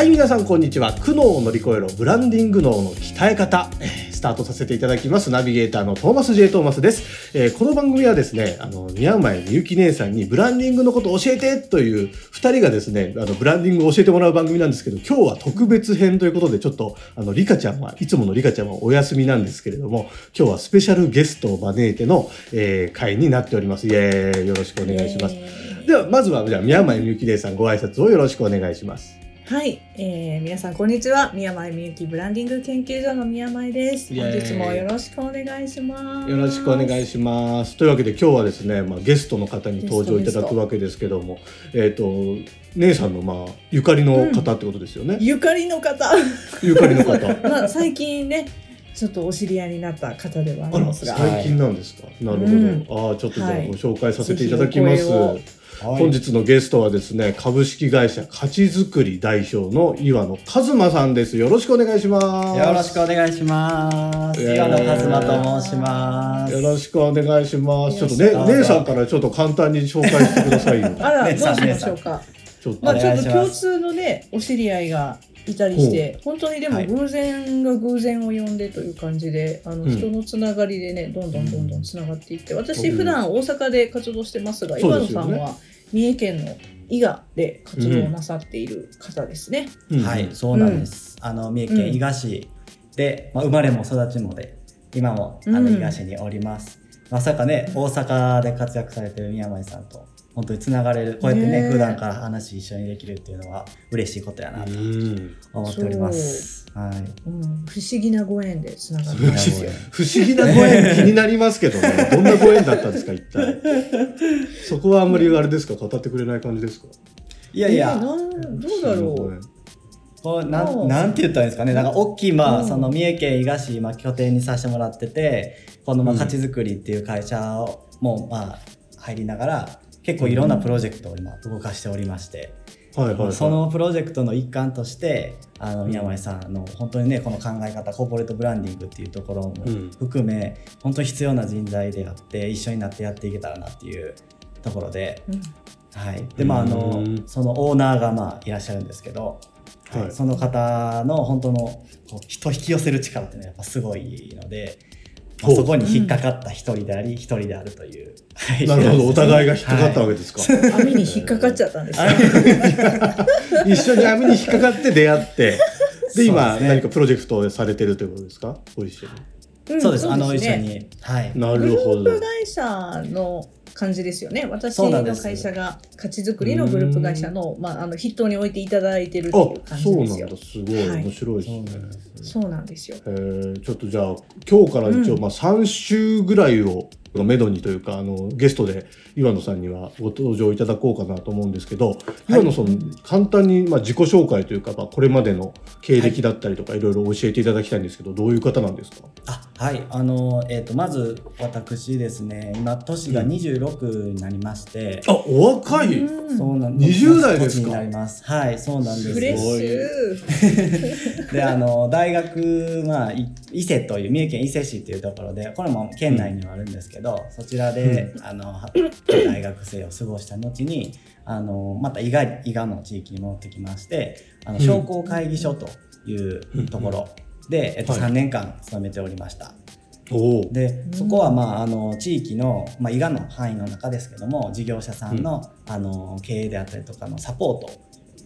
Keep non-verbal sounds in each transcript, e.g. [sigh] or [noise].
はい皆さんこんにちは。苦悩を乗り越えろブランディング脳の鍛え方。スタートさせていただきます。ナビゲーターのトーマス J トーマスです、えーこの番組はですねあの宮前みゆき姉さんにブランディングのことを教えてという二人がですねあのブランディングを教えてもらう番組なんですけど今日は特別編ということでちょっとあのリカちゃんはいつものリカちゃんはお休みなんですけれども今日はスペシャルゲストを招いての、えー会になっております。イエーイ。よろしくお願いします。ではまずはじゃあ宮前みゆき姉さんご挨拶をよろしくお願いしますはい、えー、皆さんこんにちは。宮前みゆきブランディング研究所の宮前です。本日もよろしくお願いします。よろしくお願いします。というわけで今日はですね、まあ、ゲストの方に登場いただくわけですけども、えっ、と姉さんのまあゆかりの方ってことですよね？ゆかりの方。ゆかりの方。[laughs] まあ最近ねちょっとお知り合いになった方ではありますが最近なんですか？なるほど。うんああちょっとじゃあはいご紹介させていただきます。ぜひお声を本日のゲストはですね、株式会社価値づくり代表の岩野和馬さんです。よろしくお願いします。よろしくお願いします。えー岩野和馬と申します。よろしくお願いします。ちょっとね姉さんからちょっと簡単に紹介してくださいよ。あらどうしましょうかちょっとまあちょっと共通のねお知り合いがいたりして本当にでもはい。偶然が偶然を呼んでという感じで、あのうん。人のつながりでねどんどんどんどんつながっていって私うん普段大阪で活動してますが、そう岩ですよね。野さんは三重県の伊賀で活動なさっている方ですね。うん。はい、そうなんです。あの三重県伊賀市で、まあ生まれも育ちもで、今もあのうん。伊賀市におります。まさかね、大阪で活躍されてる宮前さんと本当につながれる、こうやってねねえ普段から話一緒にできるっていうのは嬉しいことやなとうん。思っております。はい。うん、不思議なご縁でつながってま不思議なご縁。気になりますけどね。[laughs] どんなご縁だったんですか、一体。そこはあんまりあれですか、語ってくれない感じですか？いやいや、えなんどうだろう。こうなうんんなんて言ったらいいんですかね。なんか大きい、まあうん。その三重県伊賀市、まあ、拠点にさせてもらっててこのまあうん。価値づくりっていう会社をもうまあ入りながら結構いろんなプロジェクトを今動かしておりまして、はいはい、はい。そのプロジェクトの一環としてあの宮前さんの本当にねこの考え方コーポレートブランディングっていうところもうん。含め、本当に必要な人材であって一緒になってやっていけたらなっていうところで。うん。はい、でまああのうん。そのオーナーがまあいらっしゃるんですけど、はい。はい。その方の本当のこう人を引き寄せる力っていうのはやっぱすごいので、そこに引っかかった一人であり一人であるという、は [laughs] いなるほど、お互いが引っかかったわはいけですか。網に引っかかっちゃったんですよ。[laughs] 一緒に網に引っかかって出会って。で、今、何かプロジェクトをされてるということですか？ご一緒んそうですあの一緒ねにはいに。なグルるほどープ。会社の感じですよね。私の会社が価値づくりのグループ会社のまああの筆頭に置いていただいてるっていうあ、感そうなんだ。じですよ。すごいはい面白いですね。そうなんですよ。えーちょっとじゃあ今日から一応、うんまあ3週ぐらいをめどにというかあのゲストで岩野さんにはご登場いただこうかなと思うんですけど、岩野さん簡単にまあ自己紹介というか、まあ、これまでの経歴だったりとか、い、ろいろ教えていただきたいんですけどどういう方なんですか？あはい。あの、えー、とまず私ですね今年が26になりまして、あお若い、うんそうなんです20代ですか？になります。はいそうなんですフレッシュ。[laughs] であの大学、まあ、い伊勢という三重県伊勢市っていうところでこれも県内にはあるんですけど、そちらで、あのは大学生を過ごした後にあのまた伊賀伊賀の地域に戻ってきましてあのうん。商工会議所というところで、えっと、はい。3年間勤めておりました。おお。でそこは、まあ、あの地域の、まあ、伊賀の範囲の中ですけども事業者さんの,、あの経営であったりとかのサポート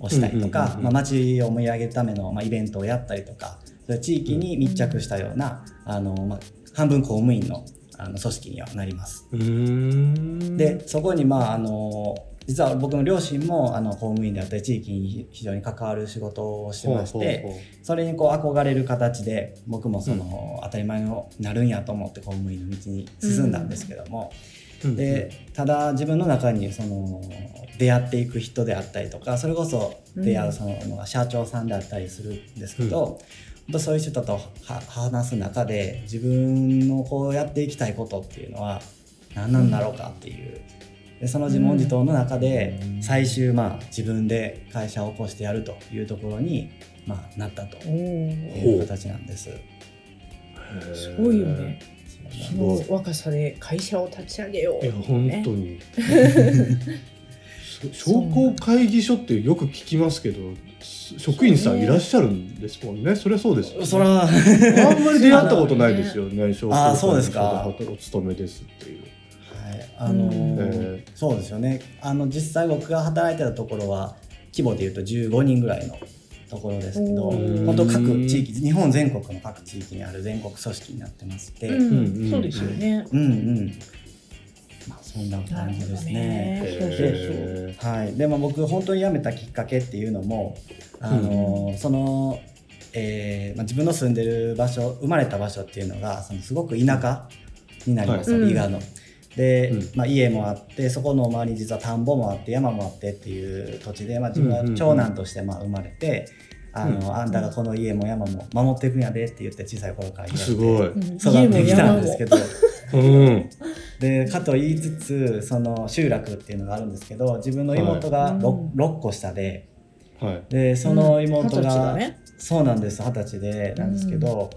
をしたりとうんうんうんうん。かまあ町を盛り上げるための、まあ、イベントをやったりとかそういう地域に密着したような、あのまあ、半分公務員のあの組織にはなります。でそこにまああの実は僕の両親もあの公務員であったり地域に非常に関わる仕事をしてましてそれにこう憧れる形で僕もその、当たり前になるんやと思って公務員の道に進んだんですけども、でただ自分の中にその出会っていく人であったりとかそれこそ出会うその社長さんであったりするんですけど、本当そういう人とは話す中で自分のこうやっていきたいことっていうのは何なんだろうかっていう。でその自問自答の中で最終まあ自分で会社を起こしてやるというところに、まあ、なったという形なんです。すごいよね。その若さで会社を立ち上げよう。いや本当ねにそ [laughs] 商工会議所ってよく聞きますけど職員さんいらっしゃるんですもんね。そりゃそうですよね。そらあんまり出会ったことないですよね。[laughs] 商工あ会そうですか。議所でお勤めですっていう。はい、あのーえそうですよね。あの実際僕が働いてたところは規模でいうと15人ぐらいのところですけど本当各地域日本全国の各地域にある全国組織になってまして、ううん。ん、そうですよね。うんまあそんな感じですね。はい、でも僕本当に辞めたきっかけっていうのもあのーその、えーまあ、自分の住んでる場所生まれた場所っていうのがそのすごく田舎になります、はい。伊賀の。で、うん。まあ、家もあってそこの周りに実は田んぼもあって山もあってっていう土地で、まあ、自分は長男としてまあ生まれて、あのあんたがこの家も山も守っていくんやでって言って小さい頃から育ってきたんですけど。うん、でかと言いつつその集落っていうのがあるんですけど自分の妹がはい。6,、うん。六個下ではい。でその妹が、歳だね。そうなんです。二十歳でなんですけど、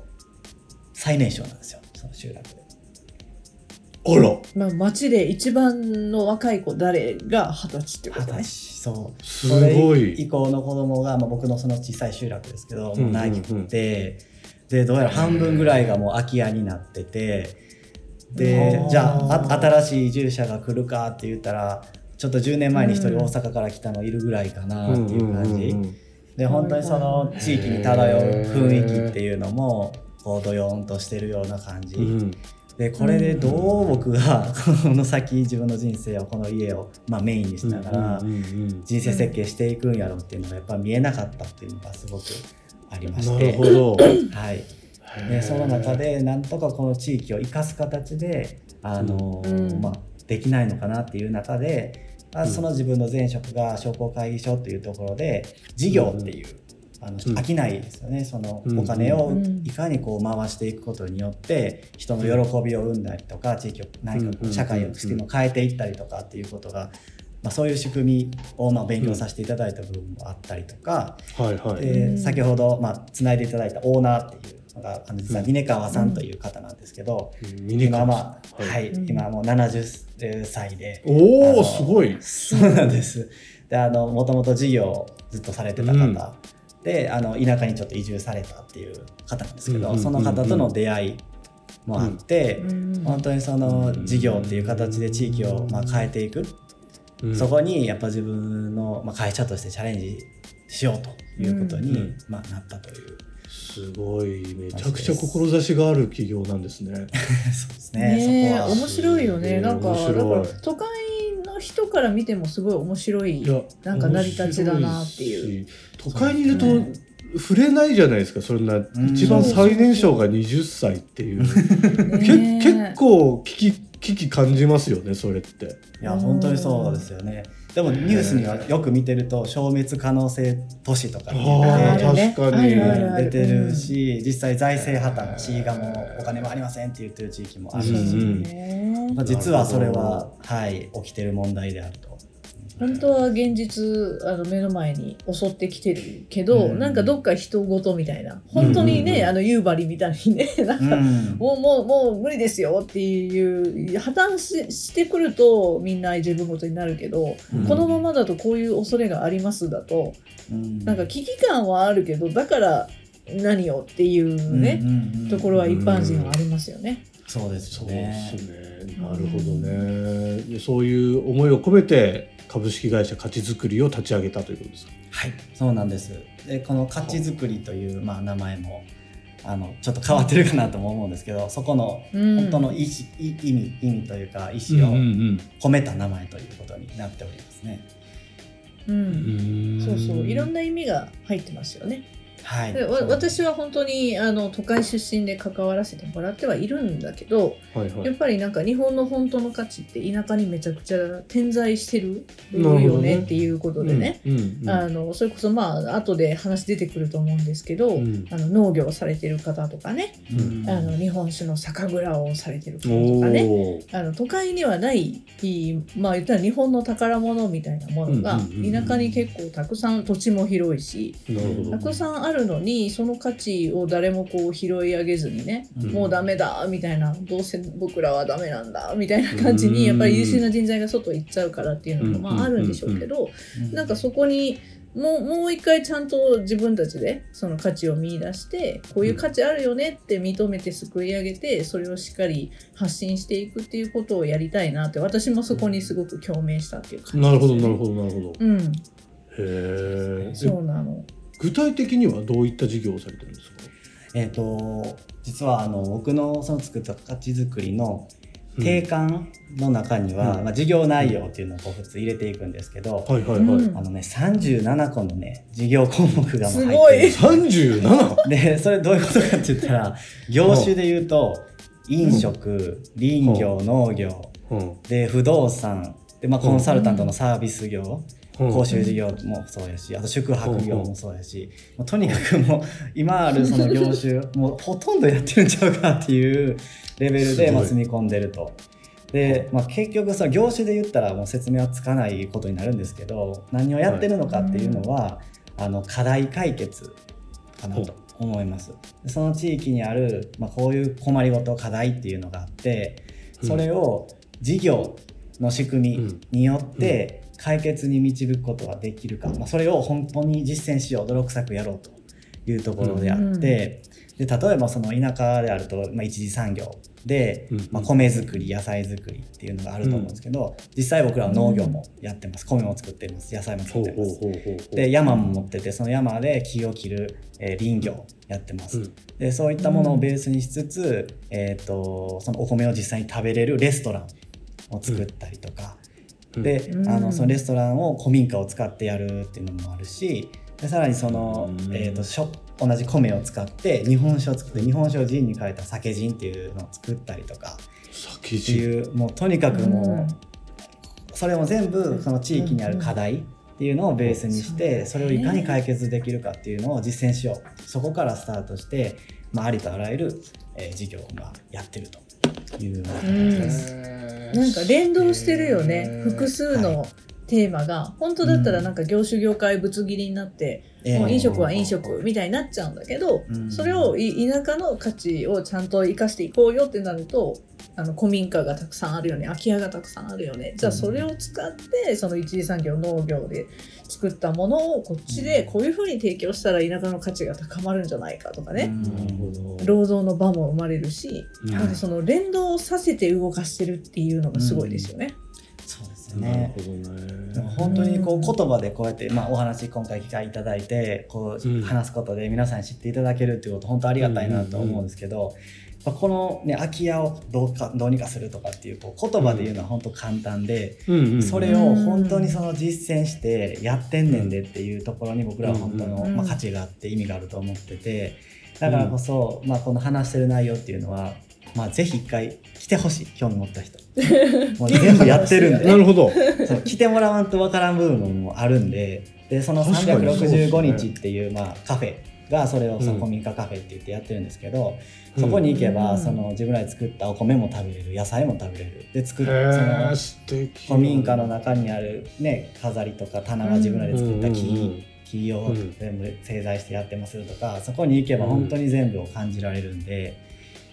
最年少なんですよその集落で。あら。まあ、町で一番の若い子誰が二十歳ってことね。そう。すそれごい以降の子供が、まあ、僕のその小さい集落ですけど、うんうんうん。もうないくて。でどうやら半分ぐらいがもう空き家になっててでじゃああ新しい移住者が来るかって言ったらちょっと10年前に一人大阪から来たのいるぐらいかなっていう感じ、で本当にその地域に漂う雰囲気っていうのもこうドヨーンとしてるような感じ、うん。でこれでどう僕がこの先自分の人生をこの家を、まあ、メインにしながら人生設計していくんやろうっていうのがやっぱ見えなかったっていうのがすごくありましなてるほど。はい、でその中でなんとかこの地域を生かす形であの、うん。まあ、できないのかなっていう中で、あうん。その自分の前職が商工会議所っていうところで事業っていう、あのうん。飽きないですよね。そのうん。お金をうん。いかにこう回していくことによって人の喜びを生んだりとか地域を何か社会をしても変えていったりとかっていうことが、まあ、そういう仕組みをまあ勉強させていただいた部分もあったりとか、はいはい。でうん。先ほど、まあ、つないでいただいたオーナーっていうのがあの実は峰川さんという方なんですけど、峰川今まあははい。今はもう70歳でおあのおすごい。そうなんです。であのもともと事業をずっとされてた方、うん。であの田舎にちょっと移住されたっていう方なんですけど、その方との出会いもあって、うん。本当にその事業っていう形で地域をまあ変えていく、うん。そこにやっぱ自分のまあ会社としてチャレンジしようということに、うん。まあ、なったという。すごいめちゃくちゃ志がある企業なんですね。[laughs] そうですねねえそこは。面白いよね。なんか、都会の人から見てもすごい面白い。いやなんか成り立ちだなっていう。都会にいると触れないじゃないですかそんな一番最年少が20歳っていう。け結構危機危機感じますよねそれって。いや本当にそうですよねでもニュースにはよく見てると消滅可能性都市とか出てるし実際財政破綻市がもうお金もありませんって言ってる地域もあるし、まあ、実はそれは、はい、起きてる問題であると。本当は現実あの目の前に襲ってきてるけど、うん。なんかどっか人事みたいな。本当にね、うん。うんうんあの夕張みたいにね [laughs] なんか、うん。もうもうもう無理ですよっていう破綻ししてくるとみんな自分ごとになるけど、うん。このままだとこういう恐れがありますだとうん。なんか危機感はあるけどだから何をっていうね、うんうんうんところは一般人はありますよね。そうですそうですね。なるほどね。でそういう思いを込めて株式会社価値づくりを立ち上げたということですか？はいそうなんです。でこの価値づくりという、まあ、名前もあのちょっと変わってるかなとも思うんですけどそこのうん。本当の意思い意味意味というか意うん思をうん。込めた名前ということになっておりますね。ううんん。そうそう。いろんな意味が入ってますよね。はい、でわ私は本当にあの都会出身で関わらせてもらってはいるんだけどはいはい。やっぱりなんか日本の本当の価値って田舎にめちゃくちゃ点在してるよねっていうことでね。うんうんうん。あのそれこそまあ後で話出てくると思うんですけど、うん。あの農業をされてる方とかね、うん。あの日本酒の酒蔵をされてる方とかね。あの都会にはないまあ言ったら日本の宝物みたいなものが田舎に結構たくさん土地も広いしたくさんあるのにその価値を誰もこう拾い上げずにね、うん。もうダメだみたいなどうせ僕らはダメなんだみたいな感じにやっぱり優秀な人材が外行っちゃうからっていうのもまああるんでしょうけどなんかそこにもうもう一回ちゃんと自分たちでその価値を見出してこういう価値あるよねって認めてすくい上げてそれをしっかり発信していくっていうことをやりたいなって私もそこにすごく共鳴したっていう感じなるほどなるどほどなるほど。うん。へえそうなの具体的にはどういった事業をされてるんですか？えっ、と実はあの僕のその作った価値づくりの定款の中には、うん。まあ、事業内容っていうのをこう普通入れていくんですけど、はいはいあのね37個のね事業項目がもうすご入ってい [laughs] 37るでそれどういうことかって言ったら業種で言うと飲食林業農業。うん。で不動産。で、まあ、コンサルタントのサービス業、うん。講習事業もそうやしあと宿泊業もそうやし、もうとにかくもう [laughs] 今あるその業種もうほとんどやってるんちゃうかっていうレベルでまあ積み込んでると。で、まあ、結局その業種で言ったらもう説明はつかないことになるんですけど何をやってるのかっていうのは、あの課題解決かなと思います。でその地域にある、まあ、こういう困りごと課題っていうのがあってそれを事業の仕組みによって解決に導くことができるか、まあ、それを本当に実践しよう泥臭くやろうというところであって、で例えばその田舎であると、まあ、一次産業で、うんまあ、米作り野菜作りっていうのがあると思うんですけど、実際僕らは農業もやってます。米も作ってます。野菜も作ってます。で山も持っててその山で木を切る、えー林業やってます、うん。でそういったものをベースにしつつ、えー、とそのお米を実際に食べれるレストランを作ったりとか、うんで、うん。あのそのレストランを古民家を使ってやるっていうのもあるしでさらにその、うん。えー、としょ同じ米を使って日本酒を作って日本酒をジンに変えた酒ジンっていうのを作ったりとか。って酒地いうもうとにかくもう、それも全部その地域にある課題っていうのをベースにして、それをいかに解決できるかっていうのを実践しよう。そこからスタートして、まあ、ありとあらゆる、えー事業をまあやってるというような形です。なんか連動してるよね。複数のテーマが。本当だったらなんか業種業界ぶつ切りになって、えーもう飲食は飲食みたいになっちゃうんだけど、うん。それをい田舎の価値をちゃんと生かしていこうよってなるとあの古民家がたくさんあるよね。空き家がたくさんあるよね。じゃあそれを使ってその一次産業農業で作ったものをこっちでこういうふうに提供したら田舎の価値が高まるんじゃないかとかね、労働の場も生まれるし、うん。その連動させて動かしてるっていうのがすごいですよね。そうですね。ほどね。でも本当にこう言葉でこうやって、まあ、お話今回機会いただいてこう話すことで皆さんに知っていただけるっていうこと本当ありがたいなと思うんですけど、やっぱこの、ね、空き家をどうかどうにかするとかっていうこう言葉で言うのは本当簡単で、それを本当にその実践してやってんねんでっていうところに僕らは本当の、うん。まあ、価値があって意味があると思っててだからこそ、まあ、この話してる内容っていうのは、まあ、ぜひ一回来てほしい。興味持った人。[laughs] もう全部やってるんで。[laughs] なるほど。そう来てもらわんとわからん部分もあるんで。でその確かに。そうですね365日っていう、まあ、カフェがそれをそ古民家カフェって言ってやってるんですけど、そこに行けば、うん。その自分らで作ったお米も食べれる。野菜も食べれる。で作っへそえの素敵。古民家の中にある、ね、飾りとか棚は自分らで作った木,、うんうんうん。木をうん全部製材してやってますとかそこに行けば本当に全部を感じられるんで、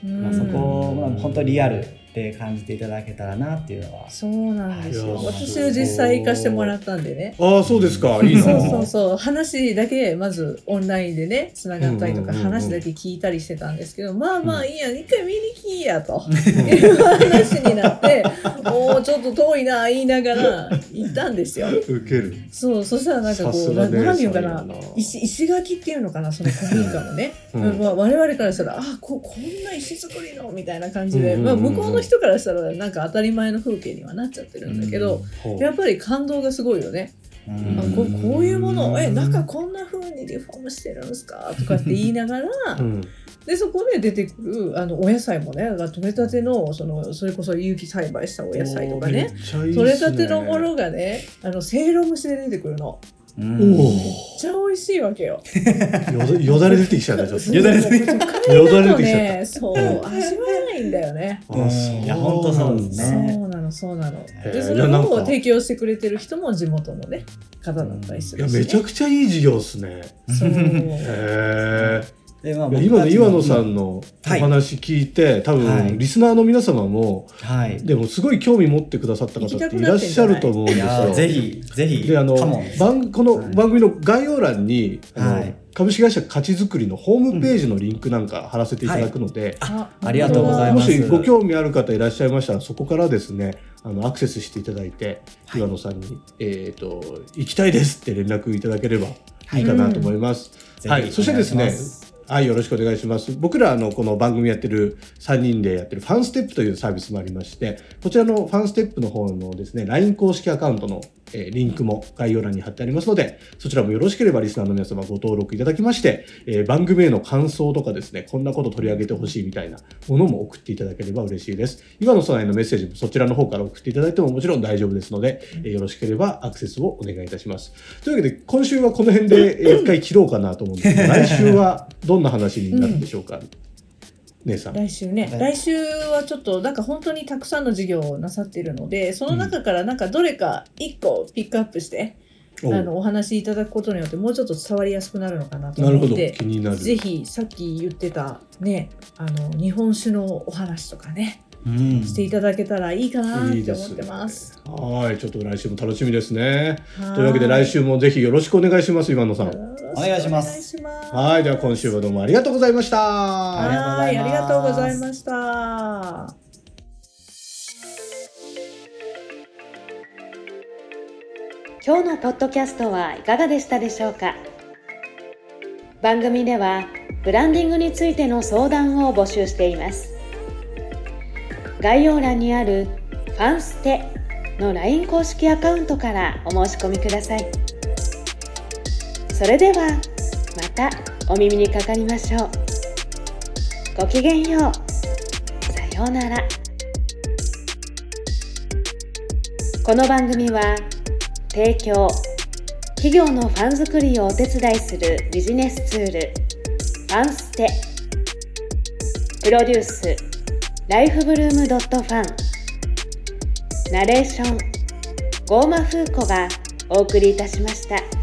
まあ、そこは本当リアルって感じていただけたらなっていうのはそうなんですよ。私は実際行かしてもらったんでね。ああ、そうですか。いいな。そうそうそう話だけまずオンラインでねつながったりとか話だけ聞いたりしてたんですけどまあまあいいや一回見に来いやと [laughs] いう話になっておおちょっと遠いな言いながら行ったんですよ。受ける。そうそしたらなんかこうながねな。んていうかな。石石垣っていうのかなその古民家のね、うん。まあ、我々からしたらあここんな石造りのみたいな感じで、まあ、向こうの人からしたらなんか当たり前の風景にはなっちゃってるんだけど、ほう。やっぱり感動がすごいよね。うんあここういうものをえ中こんな風にリフォームしてるんですか？とかって言いながら、[laughs] うん。でそこで出てくるあのお野菜もね取れたてのそのそれこそ有機栽培したお野菜とかねね取れたてのものがねあのせいろ蒸しで出てくるのうんおめっちゃ美味しいわけよ。お。[laughs] よだよだれ出てきちゃった、ちょっと。よだれ出てきちゃった。よだれ出てきちゃったね、そう、味わえないんだよね。あそういや本当そうですそうねなの、そうなの。で、それを提供してくれてる人も地元のね、方だったりすいや、るし、ね。めちゃくちゃいい事業っすね。そう。[laughs] へえ。でまあいや今の岩野さんんのおはい話聞いて、多はい分リスナーの皆様も、はいでもすごい興味持ってくださった方ってい？らっしゃると思うんですよ。ぜひぜひであの番この番組の概要欄に、はい株式会社価値づくりのホームページのリンクなんか貼らせていただくので、あありがとうございます。もしご興味ある方いらっしゃいましたらそこからですねあのアクセスしていただいて、岩野さんに、えーと「行きたいです」って連絡いただければい。いかなと思います。ぜひはい、そしてですねはい、よろしくお願いします。僕らあのこの番組やってる3人でやってるファンステップというサービスもありまして、こちらのファンステップの方のですね、LINE 公式アカウントの、えーリンクも概要欄に貼ってありますので、そちらもよろしければリスナーの皆様ご登録いただきまして、えー番組への感想とかですね、こんなこと取り上げてほしいみたいなものも送っていただければ嬉しいです。岩野さんへのメッセージもそちらの方から送っていただいてももちろん大丈夫ですので、えーよろしければアクセスをお願いいたします。というわけで、今週はこの辺でえー一回切ろうかなと思うんですけど、[laughs] 来週はどんな話になるんでしょうか、姉さん。来週ね、はい。来週はちょっとなんか本当にたくさんの授業をなさっているのでその中からなんかどれか1個ピックアップして、おうあのお話しいただくことによってもうちょっと伝わりやすくなるのかなと思って気になる。ぜひさっき言ってたねあの日本酒のお話とかね。うんしていただけたらいいかなっいいですねて思ってます。はい、ちょっと来週も楽しみですね。はというわけで来週もぜひよろしくお願いします、今野さん。お願いしますお願いしますはい、では今週はどうもありがとうございました。はい、ありがとうございました。今日のポッドキャストはいかがでしたでしょうか？番組ではブランディングについての相談を募集しています概要欄にある「ファンステ」の LINE 公式アカウントからお申し込みください。それではまたお耳にかかりましょう。ごきげんよう。さようなら。この番組は提供企業のファン作りをお手伝いするビジネスツールファンステ。プロデュースライフブルームドットファンナレーションゴーマフーコがお送りいたしました。